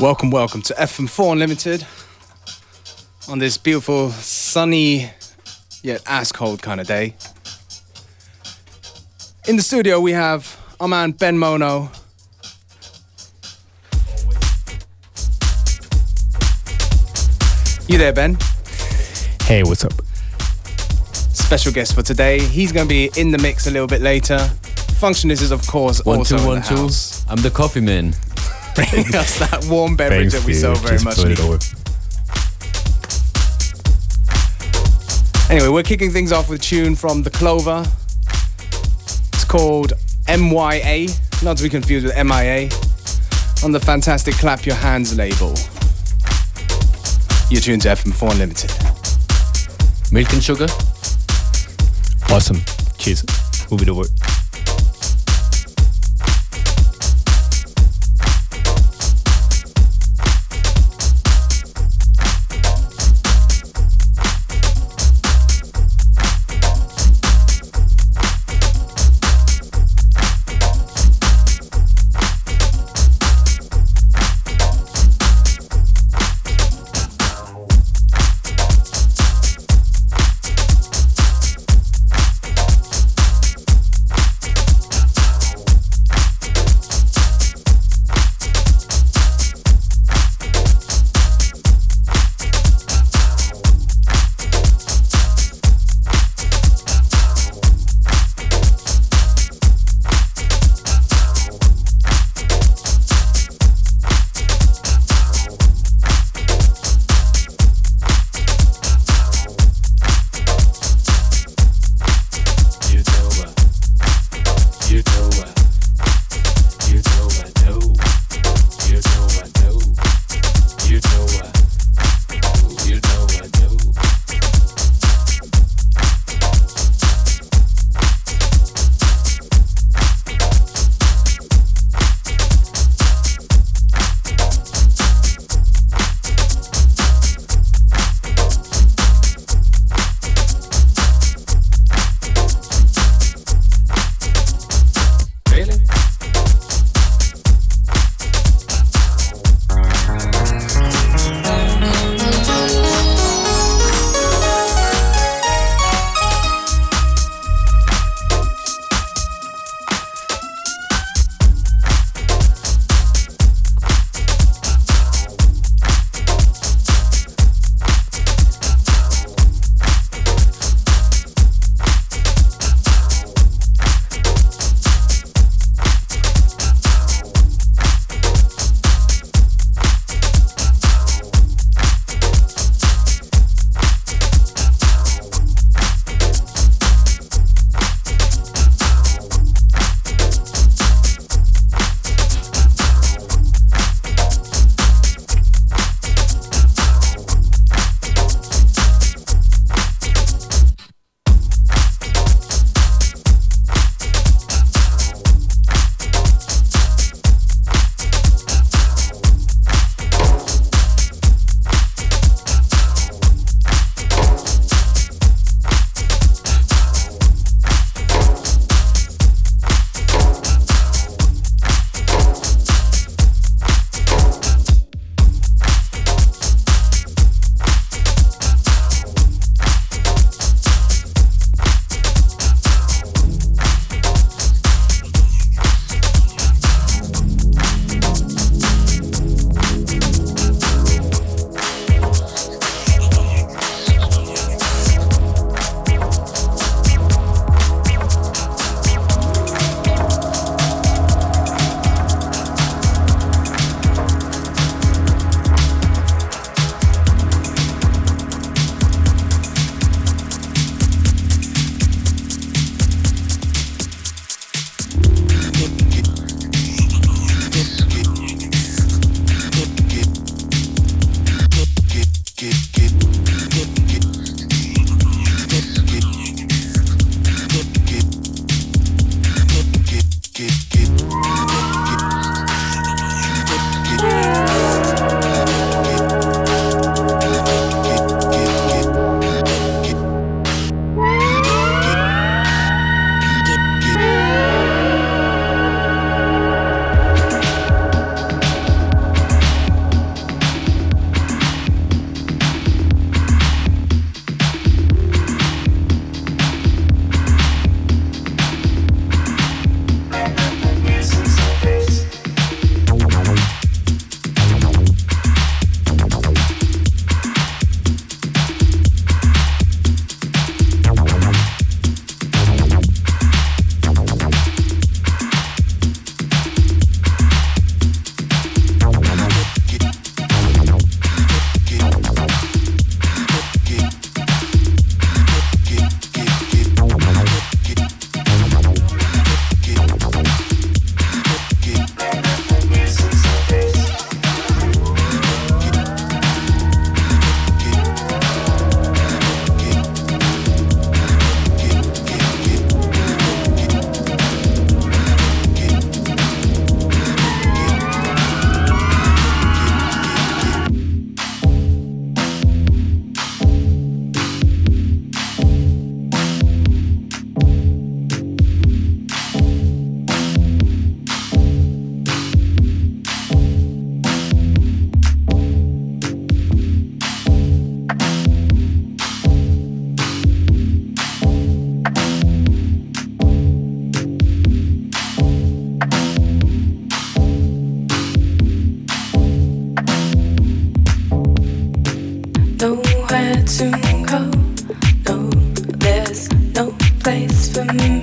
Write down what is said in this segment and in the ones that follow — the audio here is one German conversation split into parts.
Welcome, welcome to FM4 Unlimited on this beautiful, sunny, yet ass cold kind of day. In the studio, we have our man Ben Mono. You there, Ben? Hey, what's up? Special guest for today. He's going to be in the mix a little bit later. Functionist is, of course, One, also two, in one, the two. house. I'm the coffee man. Bringing us that warm beverage Thanks, that we so very much need. Anyway, we're kicking things off with a tune from The Clover. It's called MYA, not to be confused with MIA, on the fantastic Clap Your Hands label. You're tuned to FM4 Unlimited. Milk and sugar? Awesome. Cheers. Move it over.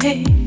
okay.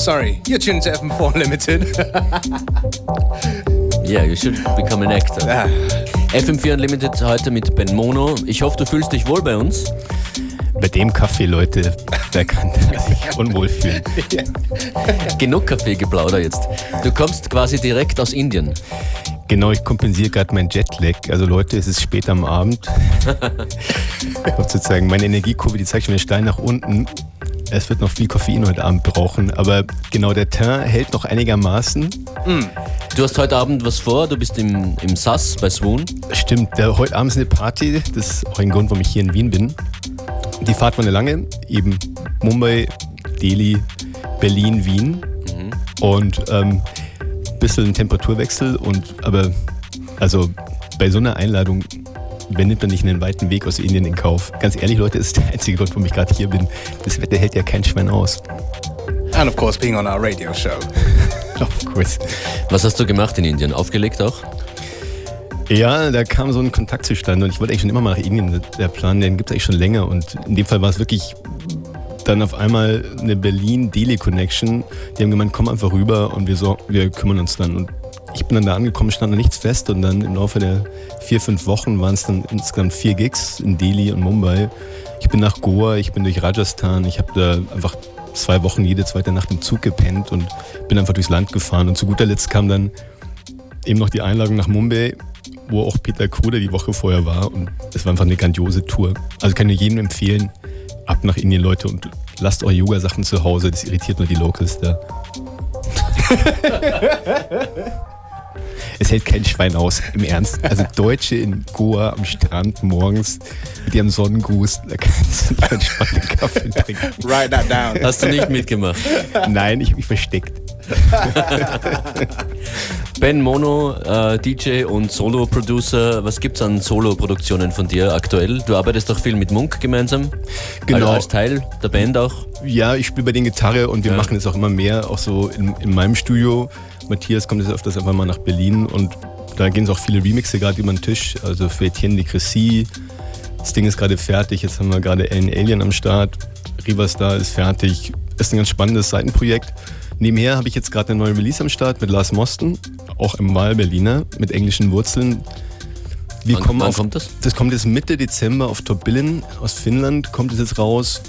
Sorry. You're tuned to FM4 Unlimited. yeah, you should become an actor. Ah. FM4 Unlimited heute mit Ben Mono. Ich hoffe, du fühlst dich wohl bei uns. Bei dem Kaffee, Leute, der kann sich unwohl fühlen. Genug Kaffeegeplauder jetzt. Du kommst quasi direkt aus Indien. Genau, ich kompensiere gerade mein Jetlag. Also Leute, es ist spät am Abend. sozusagen meine Energiekurve, die zeigt schon den Stein nach unten. Es wird noch viel Koffein heute Abend brauchen, aber genau der Teint hält noch einigermaßen. Mm. Du hast heute Abend was vor, du bist im, im SAS bei Swoon. Stimmt, der, heute Abend ist eine Party, das ist auch ein Grund, warum ich hier in Wien bin. Die Fahrt war eine lange, eben Mumbai, Delhi, Berlin, Wien. Mhm. Und ähm, ein bisschen Temperaturwechsel und aber also bei so einer Einladung wer nimmt dann nicht einen weiten Weg aus Indien in Kauf? Ganz ehrlich, Leute, ist der einzige Grund, warum ich gerade hier bin. Das Wetter hält ja kein Schwein aus. And of course being on our radio show. of course. Was hast du gemacht in Indien? Aufgelegt auch? Ja, da kam so ein Kontakt zustande und ich wollte eigentlich schon immer mal nach Indien. Der Plan, den gibt es eigentlich schon länger und in dem Fall war es wirklich dann auf einmal eine Berlin-Delhi-Connection. Die haben gemeint, komm einfach rüber und wir, so, wir kümmern uns dann. Und ich bin dann da angekommen, stand noch nichts fest und dann im Laufe der vier, fünf Wochen waren es dann insgesamt vier Gigs in Delhi und Mumbai. Ich bin nach Goa, ich bin durch Rajasthan, ich habe da einfach zwei Wochen jede zweite Nacht im Zug gepennt und bin einfach durchs Land gefahren. Und zu guter Letzt kam dann eben noch die Einladung nach Mumbai, wo auch Peter Kruder die Woche vorher war. Und es war einfach eine grandiose Tour. Also kann ich jedem empfehlen, ab nach Indien, Leute, und lasst eure Yoga-Sachen zu Hause. Das irritiert nur die Locals da. Es hält kein Schwein aus, im Ernst. Also Deutsche in Goa am Strand morgens mit ihrem Sonnengruß, da kannst du entspannten Kaffee trinken. Write that down. Hast du nicht mitgemacht? Nein, ich habe mich versteckt. ben Mono, äh, DJ und Solo-Producer. Was gibt es an Solo-Produktionen von dir aktuell? Du arbeitest doch viel mit Munk gemeinsam. Genau. Also als Teil der Band auch. Ja, ich spiele bei den Gitarre und wir ja. machen es auch immer mehr, auch so in, in meinem Studio. Matthias kommt jetzt öfters einfach mal nach Berlin und da gehen es auch viele Remixe gerade über den Tisch. Also für Etienne de Crécy. Das Ding ist gerade fertig. Jetzt haben wir gerade Alien Alien am Start. Rivastar ist fertig. Ist ein ganz spannendes Seitenprojekt. Nebenher habe ich jetzt gerade eine neue Release am Start mit Lars Mosten, auch im Wahlberliner, mit englischen Wurzeln. Wir wann, kommen wann auf, kommt das? Das kommt jetzt Mitte Dezember auf Top Billen aus Finnland, kommt es jetzt raus.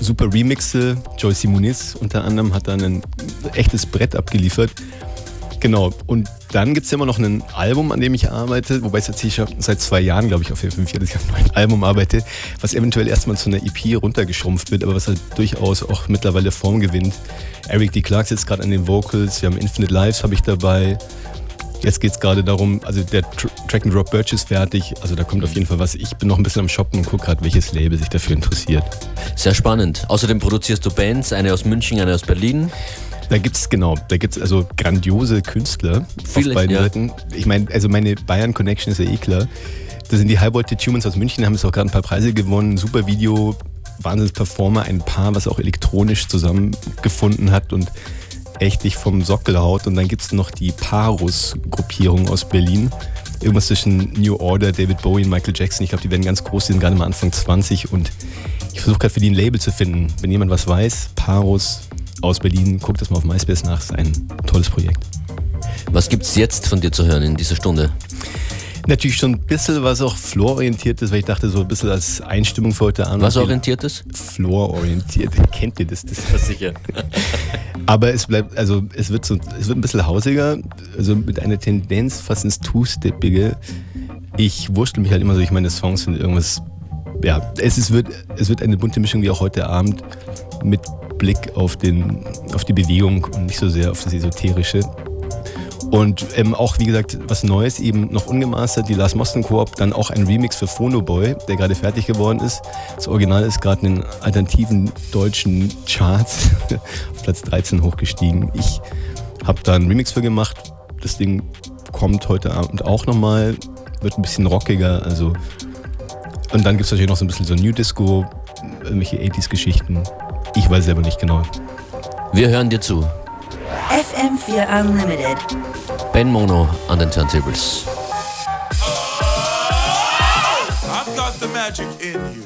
Super Remixe. Joyce Muniz unter anderem hat da ein echtes Brett abgeliefert. Genau. Und dann gibt es ja immer noch ein Album, an dem ich arbeite, wobei es jetzt hier seit zwei Jahren, glaube ich, auf jeden Fall ein Album arbeite, was eventuell erstmal zu einer EP runtergeschrumpft wird, aber was halt durchaus auch mittlerweile Form gewinnt. Eric D. Clark sitzt gerade an den Vocals, wir haben Infinite Lives habe ich dabei. Jetzt geht es gerade darum, also der Track and Drop Birch ist fertig, also da kommt auf jeden Fall was. Ich bin noch ein bisschen am Shoppen und gucke gerade, welches Label sich dafür interessiert. Sehr spannend. Außerdem produzierst du Bands, eine aus München, eine aus Berlin. Da gibt es genau, da gibt es also grandiose Künstler Viele, auf beiden ja. Seiten. Ich meine, also meine Bayern Connection ist ja eh klar. Das sind die High Voltage Humans aus München, haben jetzt auch gerade ein paar Preise gewonnen. Super Video, Wahnsinns-Performer, ein Paar, was auch elektronisch zusammengefunden hat und echt dich vom Sockel haut. Und dann gibt es noch die Parus-Gruppierung aus Berlin. Irgendwas zwischen New Order, David Bowie und Michael Jackson. Ich glaube, die werden ganz groß, die sind gerade mal Anfang 20 und ich versuche gerade für die ein Label zu finden. Wenn jemand was weiß, Parus, aus Berlin. Guckt das mal auf MySpace nach, ist ein tolles Projekt. Was gibt es jetzt von dir zu hören in dieser Stunde? Natürlich schon ein bisschen was auch floor-orientiert ist, weil ich dachte, so ein bisschen als Einstimmung für heute Abend. Was orientiert ist? Floor-orientiert. Kennt ihr das? Das ist sicher. Aber es bleibt, also es wird so, es wird ein bisschen hausiger, also mit einer Tendenz fast ins Two-Steppige. Ich wurschtel mich halt immer so, ich meine Songs sind irgendwas, ja, es, ist, wird, es wird eine bunte Mischung wie auch heute Abend mit Blick auf, den, auf die Bewegung und nicht so sehr auf das Esoterische. Und ähm, auch, wie gesagt, was Neues, eben noch ungemastert, die Lars Mosten Koop, dann auch ein Remix für Phono Boy, der gerade fertig geworden ist. Das Original ist gerade in den alternativen deutschen Charts auf Platz 13 hochgestiegen. Ich habe da einen Remix für gemacht. Das Ding kommt heute Abend auch nochmal, wird ein bisschen rockiger, also und dann gibt es natürlich noch so ein bisschen so New Disco, irgendwelche 80s-Geschichten. Ich weiß selber nicht genau. Wir hören dir zu. FM4 Unlimited. Ben Mono an den Turntables. I've got the magic in you.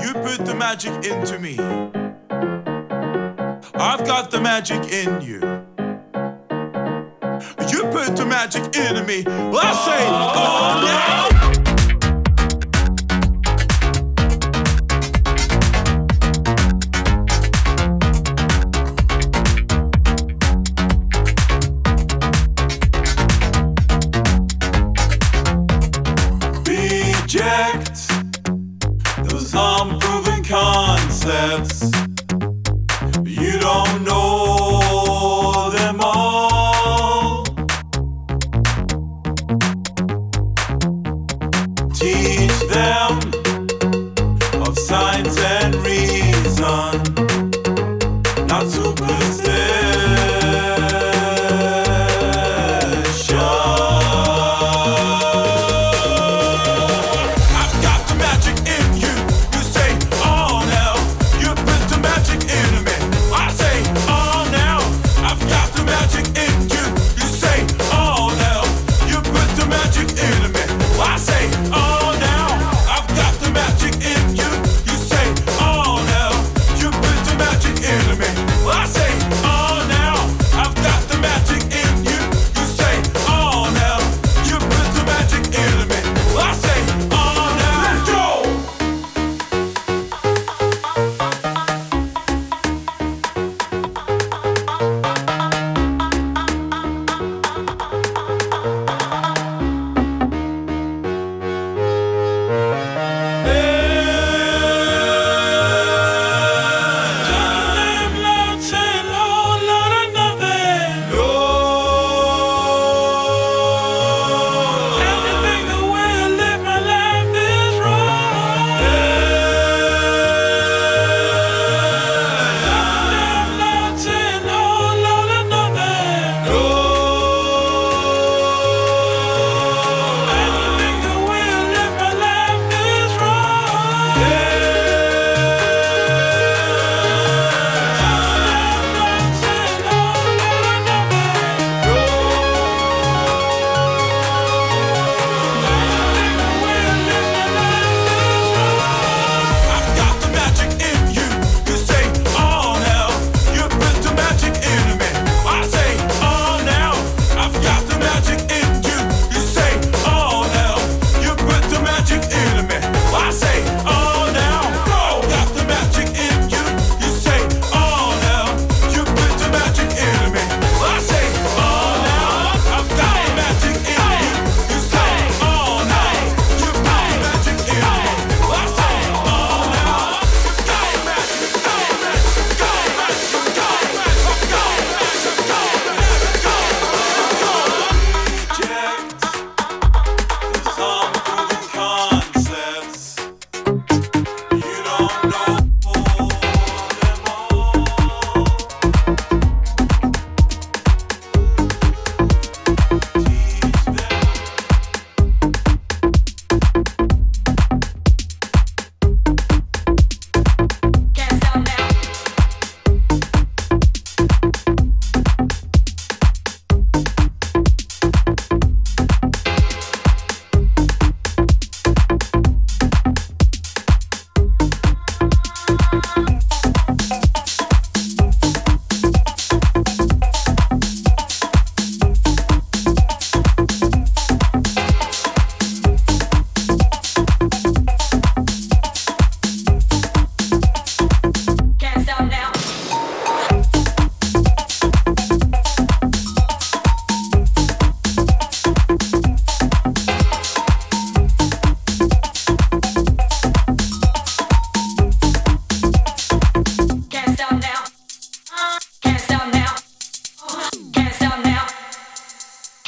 You put the magic into me. I've got the magic in you. You put the magic into me. Well, I say, oh, yeah.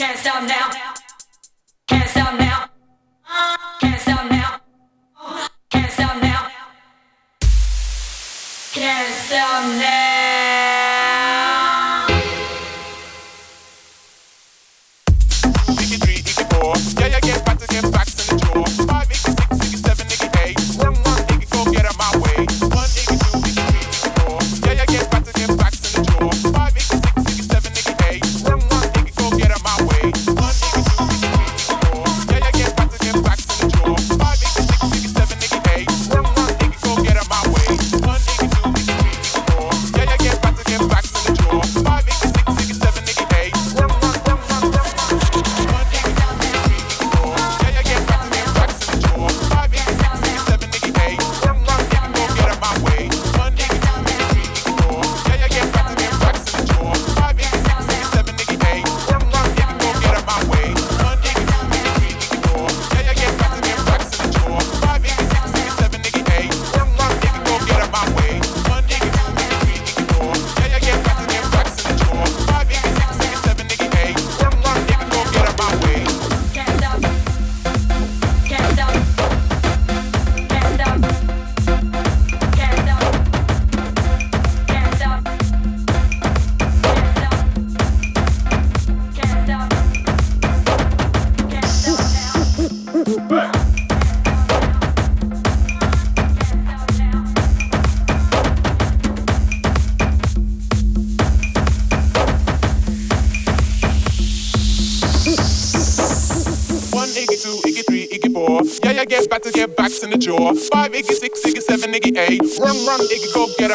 Can't stop now. Can't stop now. Can't stop now. Can't stop now. Can't stop now.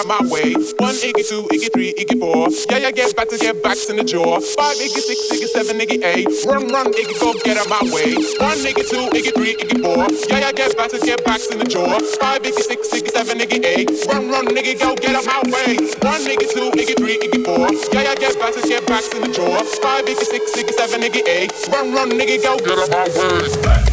My way. One Iggy, two Iggy, three Iggy, four. Yeah, yeah, get back to get backs in the jaw. Five Iggy, six Iggy, seven Iggy, eight. Run, run, Iggy, go get out my way. One Iggy, two Iggy, three Iggy, four. Yeah, yeah, get back to get backs in the jaw. Five Iggy, six Iggy, seven Iggy, eight. Run, run, nigga, go get out my way. One Iggy, two Iggy, three Iggy, four. Yeah, yeah, get back to get backs in the jaw. Five Iggy, six Iggy, seven Iggy, eight. Run, run, nigga, go get out my way.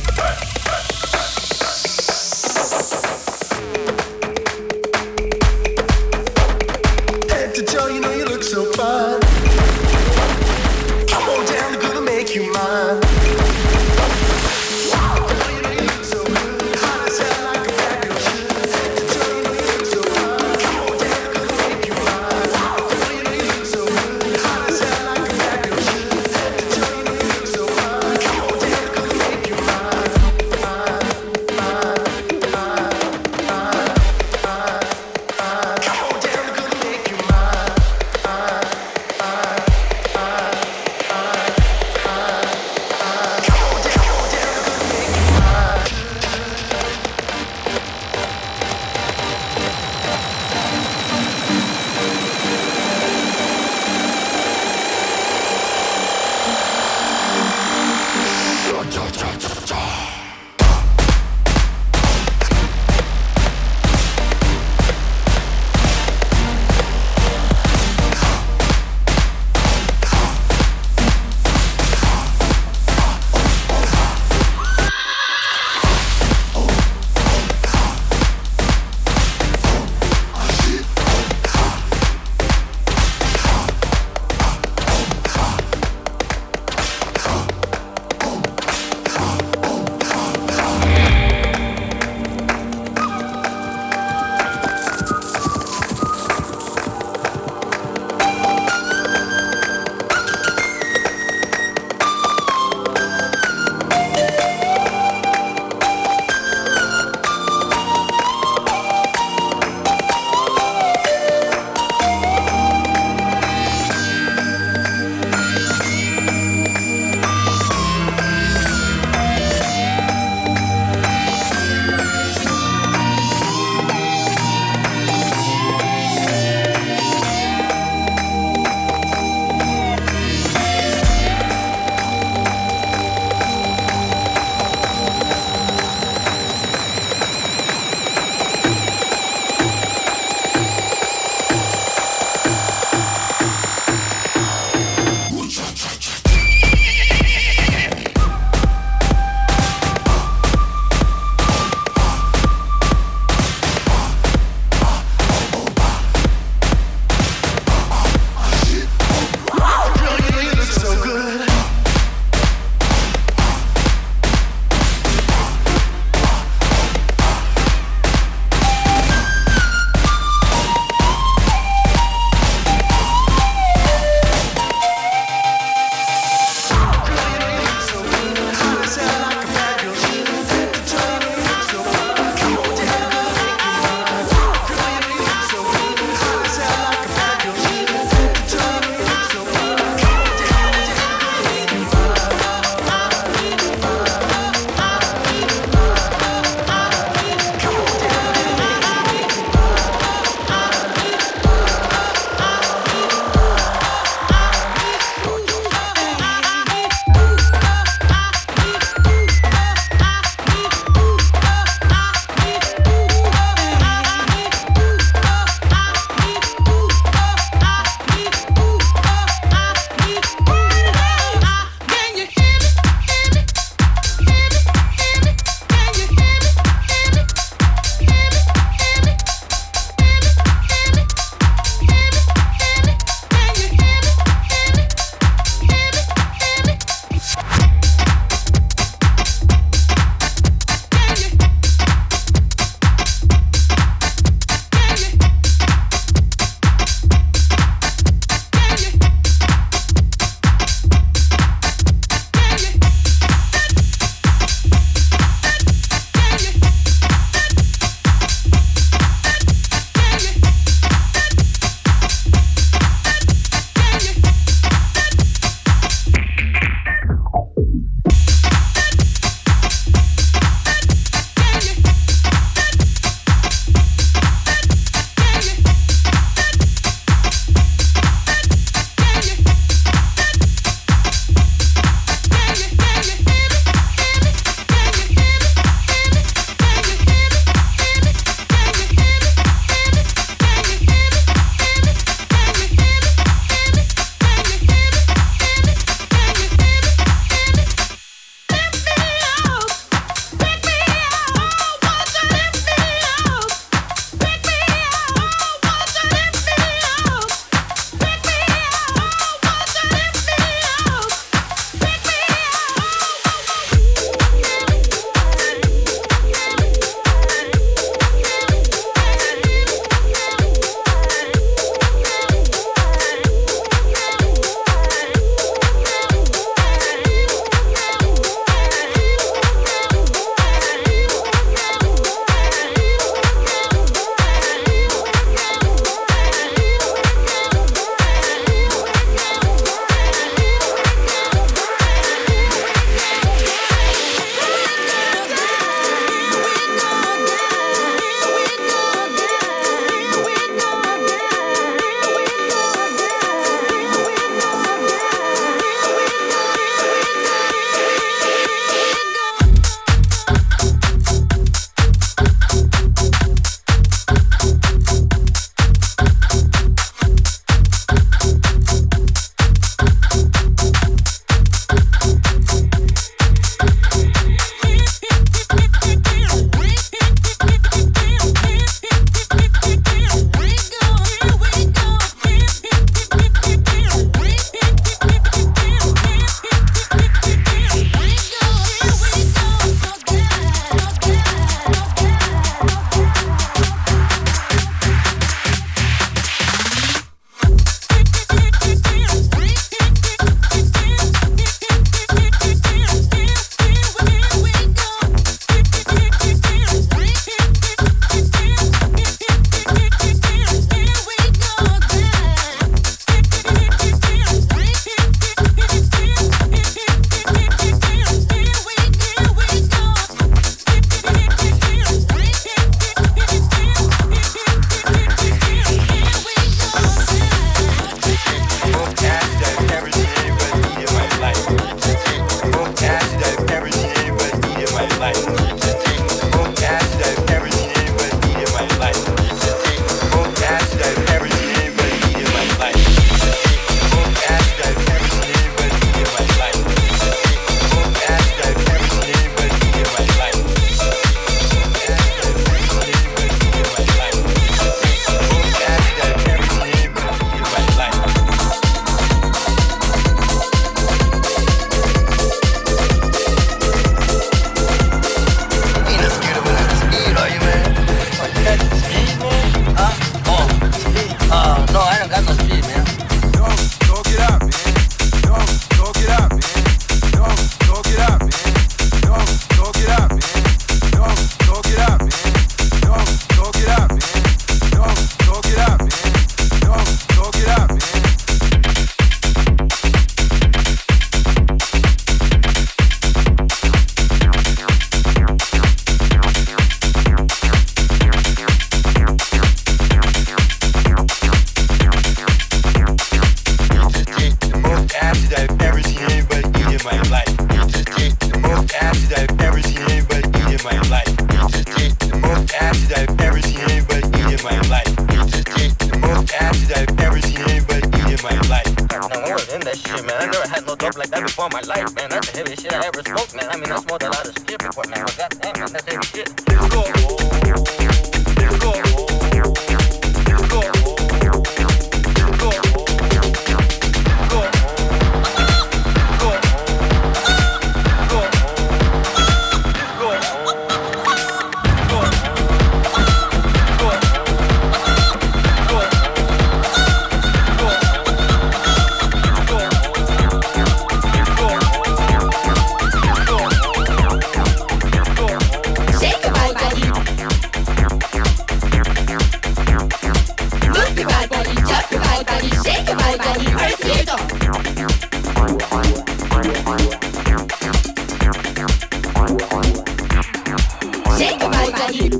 body.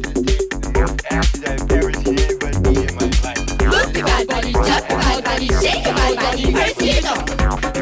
I've my body, jump body, shake body, first you know.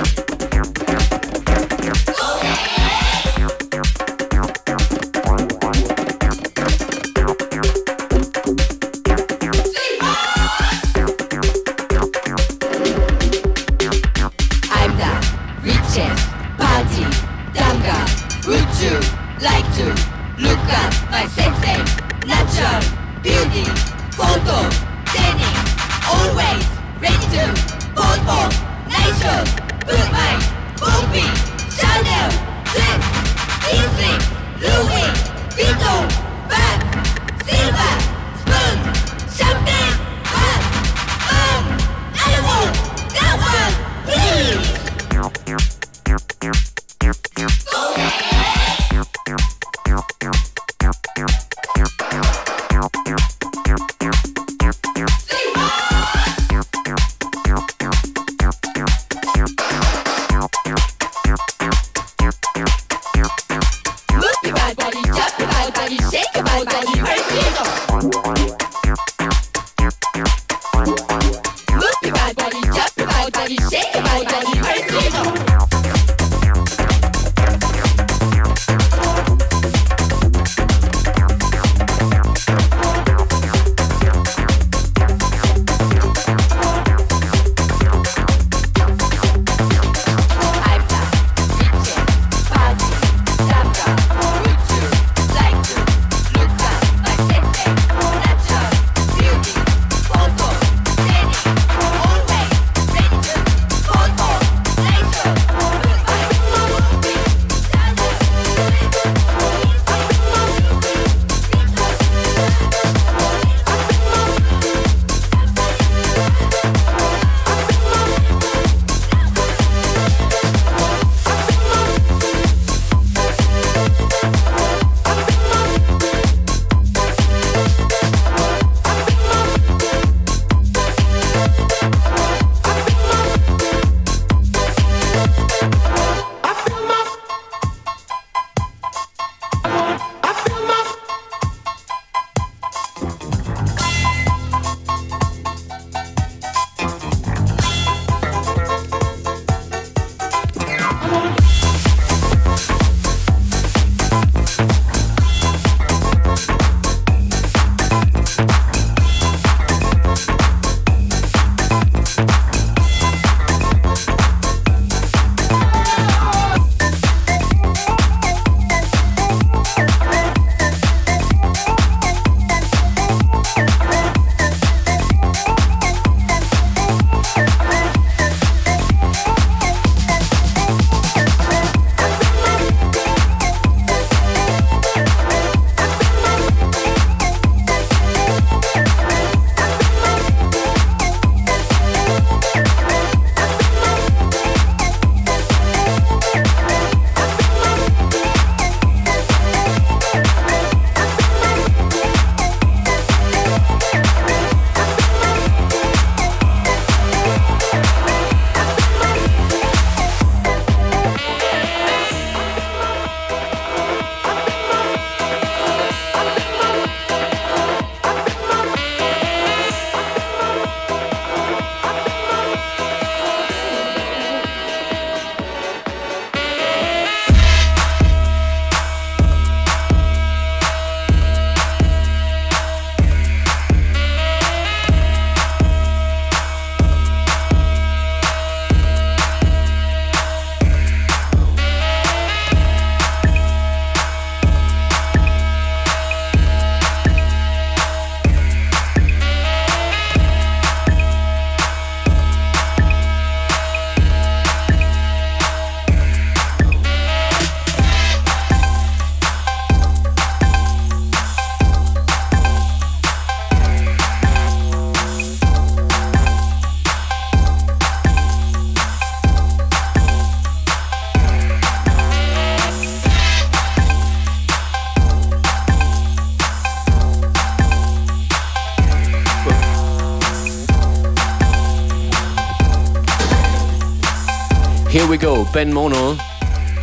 We go, Ben Mono,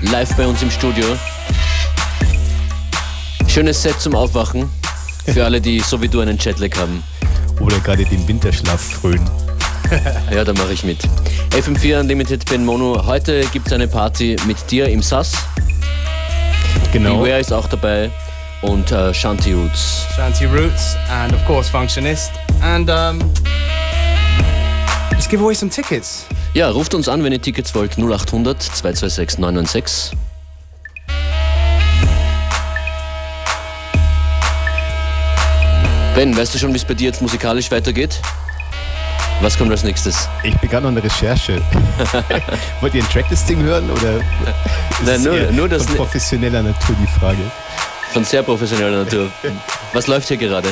live bei uns im Studio. Schönes Set zum Aufwachen. Für alle, die so wie du einen Jetlag haben. Oder gerade den Winterschlaf frönen. Ja, da mache ich mit. FM4 Unlimited Ben Mono. Heute gibt es eine Party mit dir im SAS. Genau. Beware ist auch dabei. Und äh, Shanty Roots. Shanty Roots, and of course Functionist. And um, let's give away some tickets. Ja, ruft uns an, wenn ihr Tickets wollt. 0800 226 996. Ben, weißt du schon, wie es bei dir jetzt musikalisch weitergeht? Was kommt als nächstes? Ich noch in der Recherche. Wollt ihr ein Tracklisting hören oder Nein, nur- nur das von ne- professioneller Natur die Frage? Von sehr professioneller Natur. Was läuft hier gerade?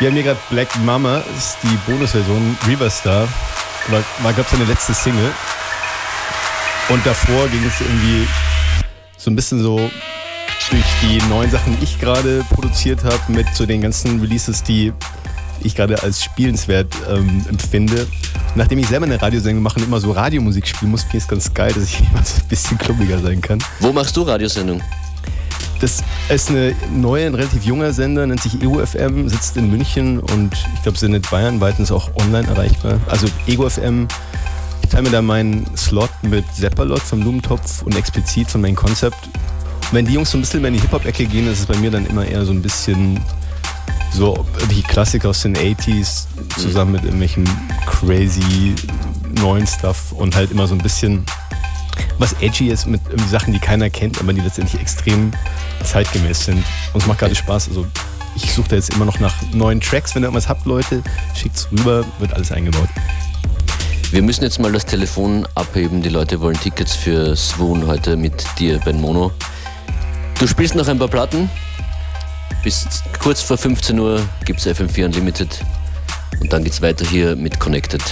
Wir haben hier gerade Black Mama, das ist die Bonusversion Riverstar. War, war glaube ich, seine letzte Single. Und davor ging es irgendwie so ein bisschen so durch die neuen Sachen, die ich gerade produziert habe, mit so den ganzen Releases, die ich gerade als spielenswert ähm, empfinde. Nachdem ich selber eine Radiosendung mache und immer so Radiomusik spielen muss, finde ich es ganz geil, dass ich immer so ein bisschen klubbiger sein kann. Wo machst du Radiosendung? Das ist eine neue, ein relativ junger Sender, nennt sich EgoFM, sitzt in München und ich glaube, sendet bayernweit und ist auch online erreichbar. Also EgoFM, ich teile mir da meinen Slot mit Seppalot vom Blumentopf und explizit von meinem Konzept. Wenn die Jungs so ein bisschen mehr in die Hip-Hop-Ecke gehen, ist es bei mir dann immer eher so ein bisschen so die Klassiker aus den 80s zusammen mit irgendwelchem crazy neuen Stuff und halt immer so ein bisschen was edgy ist mit Sachen, die keiner kennt, aber die letztendlich extrem zeitgemäß sind. Und es macht gerade Spaß. Also ich suche da jetzt immer noch nach neuen Tracks. Wenn ihr irgendwas habt, Leute, schickt's rüber, wird alles eingebaut. Wir müssen jetzt mal das Telefon abheben. Die Leute wollen Tickets für Swoon heute mit dir, Ben Mono. Du spielst noch ein paar Platten. Bis kurz vor 15 Uhr gibt es FM4 Unlimited. Und dann geht's weiter hier mit Connected.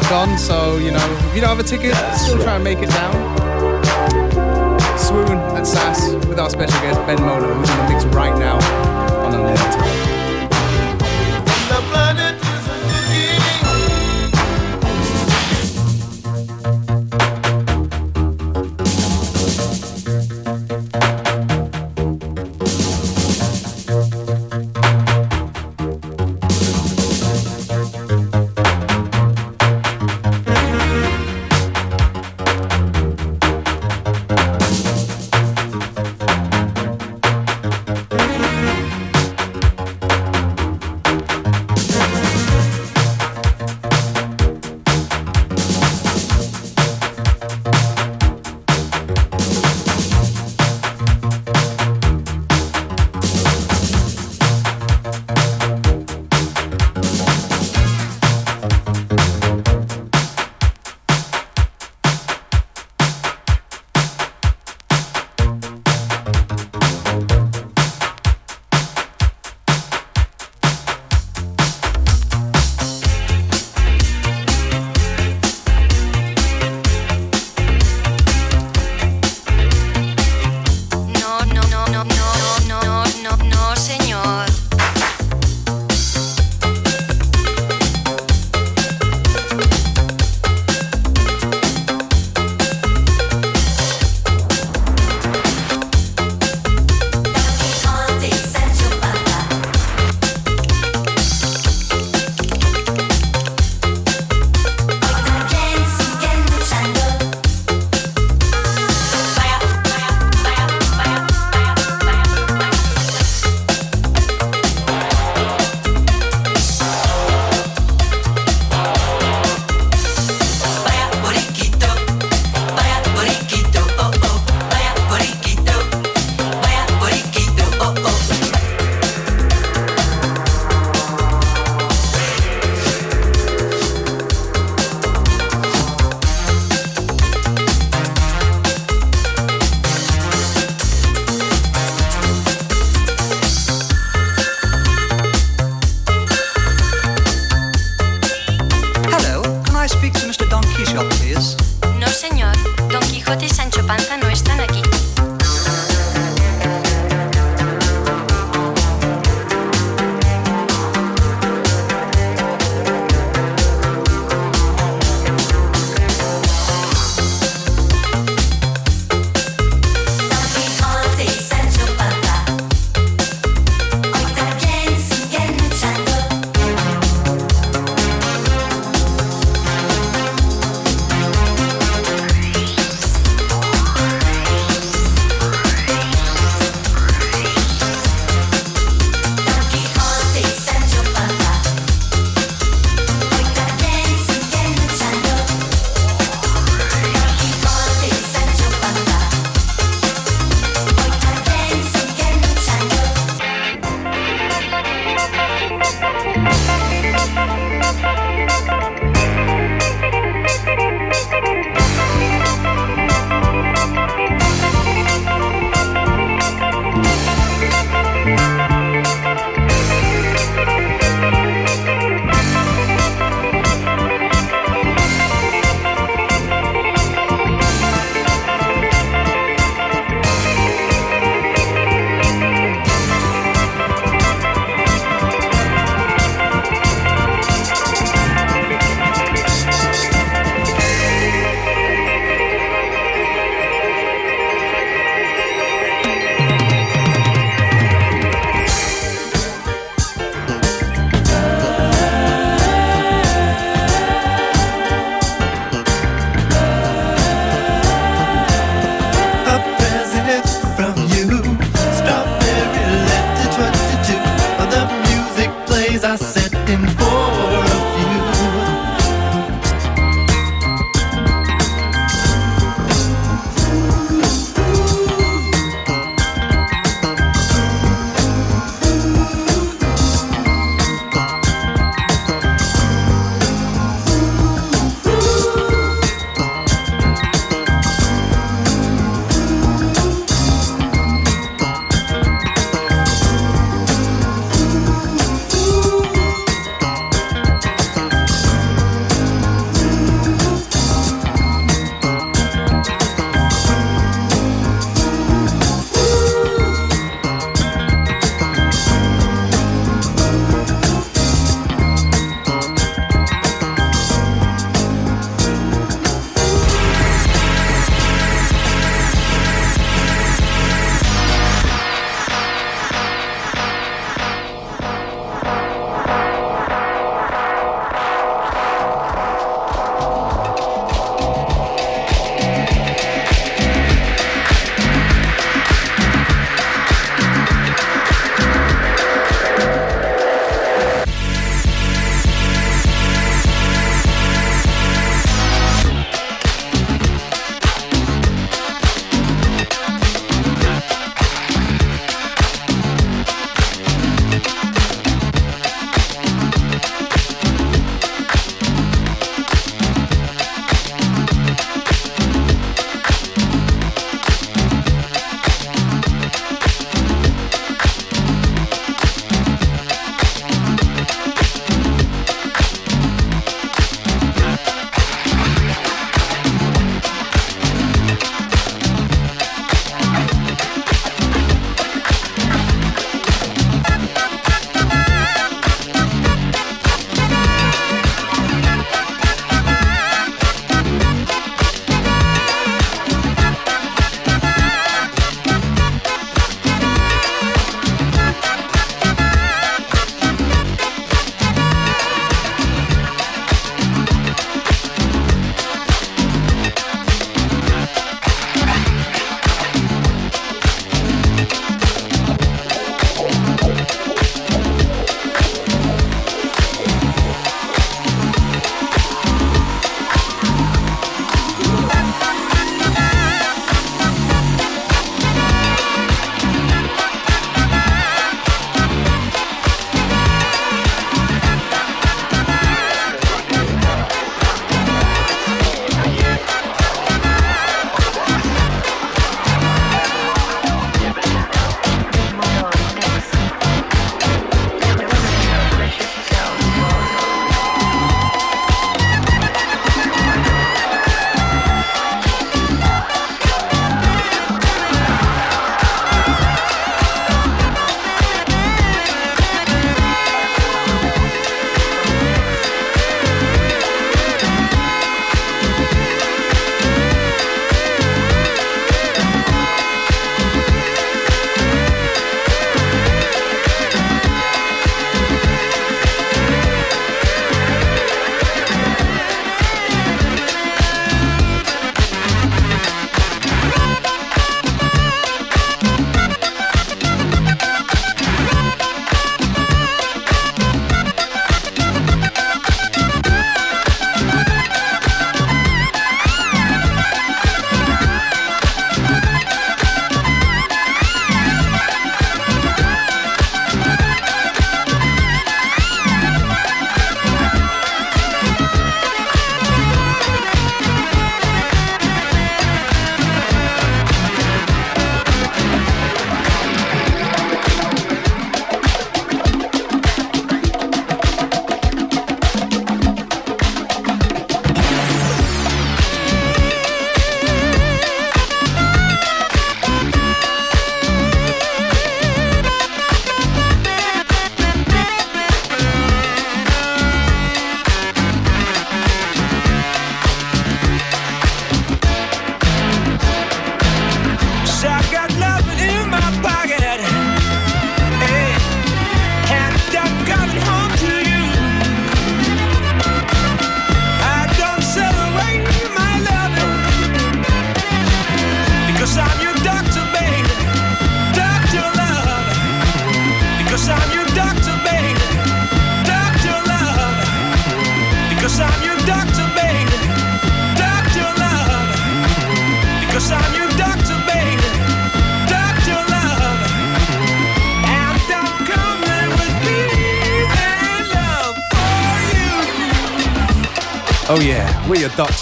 Gone, so you know, if you don't have a ticket, still try and make it down. Swoon and Sass with our special guest Ben Mono, who's in the mix right now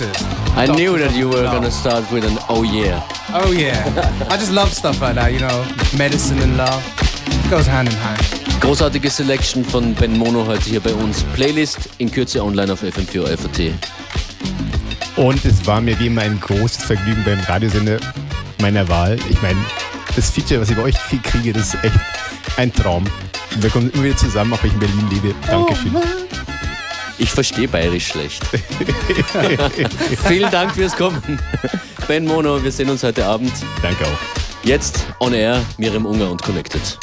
doctors. I knew Doctors that you were love. gonna start with an oh yeah. Oh yeah. I just love stuff like that, you know. Medicine and love. Goes hand in hand. Großartige Selection von Ben Mono heute hier bei uns. Playlist in Kürze online auf FM4 FAT. Und es war mir wie immer ein großes Vergnügen beim Radiosender meiner Wahl. Ich meine, das Feature, was ich bei euch viel kriege, das ist echt ein Traum. Wir kommen immer wieder zusammen, auch wenn ich in Berlin lebe. Dankeschön. Ich verstehe bayerisch schlecht. Vielen Dank fürs Kommen. Ben Mono, wir sehen uns heute Abend. Danke auch. Jetzt on air, Miriam Unger und Connected.